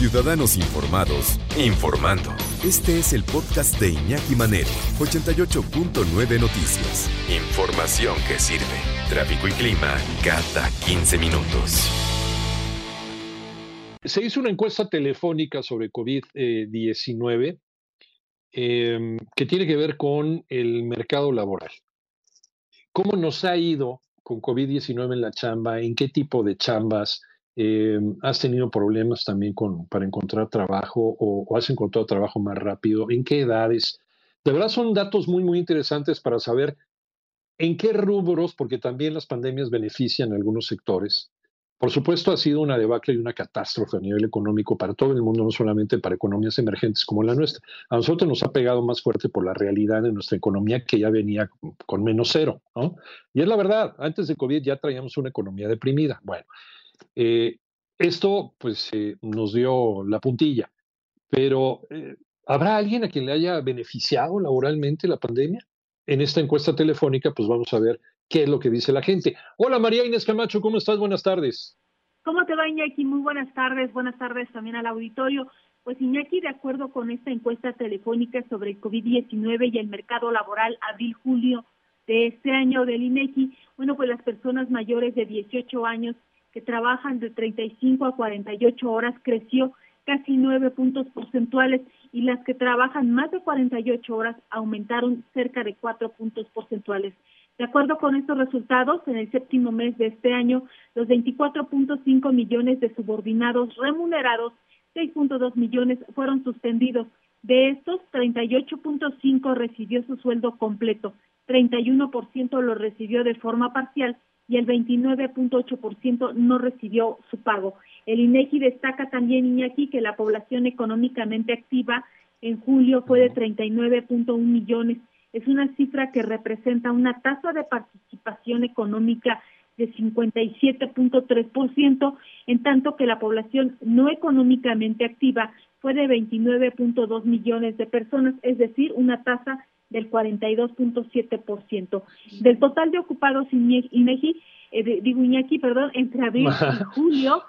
Ciudadanos Informados, informando. Este es el podcast de Iñaki Manero, 88.9 Noticias. Información que sirve. Tráfico y clima cada 15 minutos. Se hizo una encuesta telefónica sobre COVID-19 em, que tiene que ver con el mercado laboral. ¿Cómo nos ha ido con COVID-19 en la chamba? ¿En qué tipo de chambas? Eh, ¿Has tenido problemas también para encontrar trabajo o, has encontrado trabajo más rápido? ¿En qué edades? De verdad son datos muy, muy interesantes para saber en qué rubros, porque también las pandemias benefician a algunos sectores. Por supuesto, ha sido una debacle y una catástrofe a nivel económico para todo el mundo, no solamente para economías emergentes como la nuestra. A nosotros nos ha pegado más fuerte por la realidad de nuestra economía que ya venía con menos cero. ¿no? Y es la verdad, antes de COVID ya traíamos una economía deprimida. Bueno, eh, esto pues eh, nos dio la puntilla, pero eh, ¿habrá alguien a quien le haya beneficiado laboralmente la pandemia? En esta encuesta telefónica pues vamos a ver qué es lo que dice la gente. Hola María Inés Camacho, ¿cómo estás? Buenas tardes. ¿Cómo te va Iñaki? Muy buenas tardes, buenas tardes también al auditorio. Pues Iñaki, de acuerdo con esta encuesta telefónica sobre el COVID-19 y el mercado laboral abril-julio de este año del INEGI, bueno, pues las personas mayores de 18 años que trabajan de 35 a 48 horas creció casi 9 puntos porcentuales y las que trabajan más de 48 horas aumentaron cerca de 4 puntos porcentuales. De acuerdo con estos resultados, en el séptimo mes de este año, los 24.5 millones de subordinados remunerados, 6.2 millones fueron suspendidos. De estos, 38.5 recibió su sueldo completo, 31% lo recibió de forma parcial y el 29.8% no recibió su pago. El INEGI destaca también, Iñaki, que la población económicamente activa en julio fue de 39.1 millones. Es una cifra que representa una tasa de participación económica de 57.3%, en tanto que la población no económicamente activa fue de 29.2 millones de personas, es decir, una tasa del 42.7%. Del total de ocupados INEGI, eh, digo Iñaki, perdón, entre abril y julio,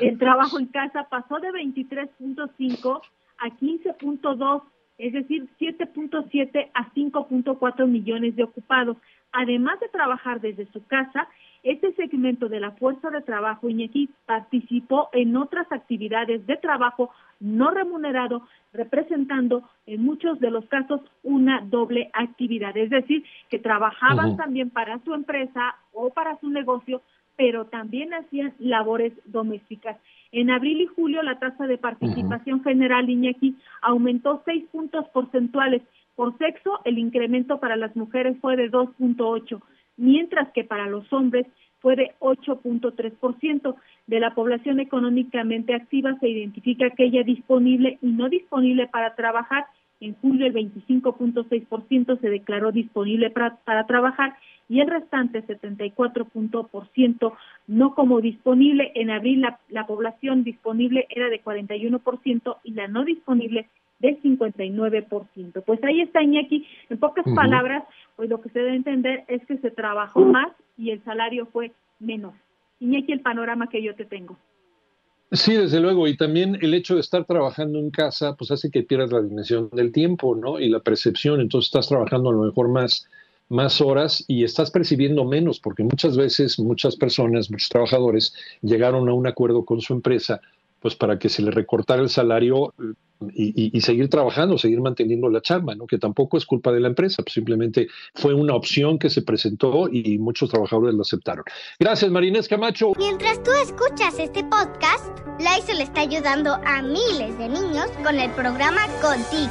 el trabajo en casa pasó de 23.5 a 15.2, es decir, 7.7 a 5.4 millones de ocupados. Además de trabajar desde su casa, este segmento de la fuerza de trabajo Iñaki participó en otras actividades de trabajo no remunerado, representando en muchos de los casos una doble actividad, es decir, que trabajaban también para su empresa o para su negocio, pero también hacían labores domésticas. En abril y julio la tasa de participación general Iñaki aumentó seis puntos porcentuales. Por sexo, el incremento para las mujeres fue de 2.8 mientras que para los hombres fue de 8.3%. De la población económicamente activa se identifica aquella disponible y no disponible para trabajar. En julio el 25.6% se declaró disponible para, para, trabajar y el restante 74% no como disponible. En abril la, la población disponible era de 41% y la no disponible del 59%. Pues ahí está Iñaki. En pocas palabras, pues lo que se debe entender es que se trabajó más y el salario fue menos. Iñaki, el panorama que yo te tengo. Sí, desde luego, y también el hecho de estar trabajando en casa, pues hace que pierdas la dimensión del tiempo, ¿no? Y la percepción, entonces estás trabajando a lo mejor más, más horas y estás percibiendo menos, porque muchas veces muchas personas, muchos trabajadores llegaron a un acuerdo con su empresa, pues para que se le recortara el salario y, seguir trabajando, seguir manteniendo la chamba, ¿no? que tampoco es culpa de la empresa, pues simplemente fue una opción que se presentó y muchos trabajadores lo aceptaron. Gracias, Marinés Camacho. Mientras tú escuchas este podcast, le está ayudando a miles de niños con el programa Contigo,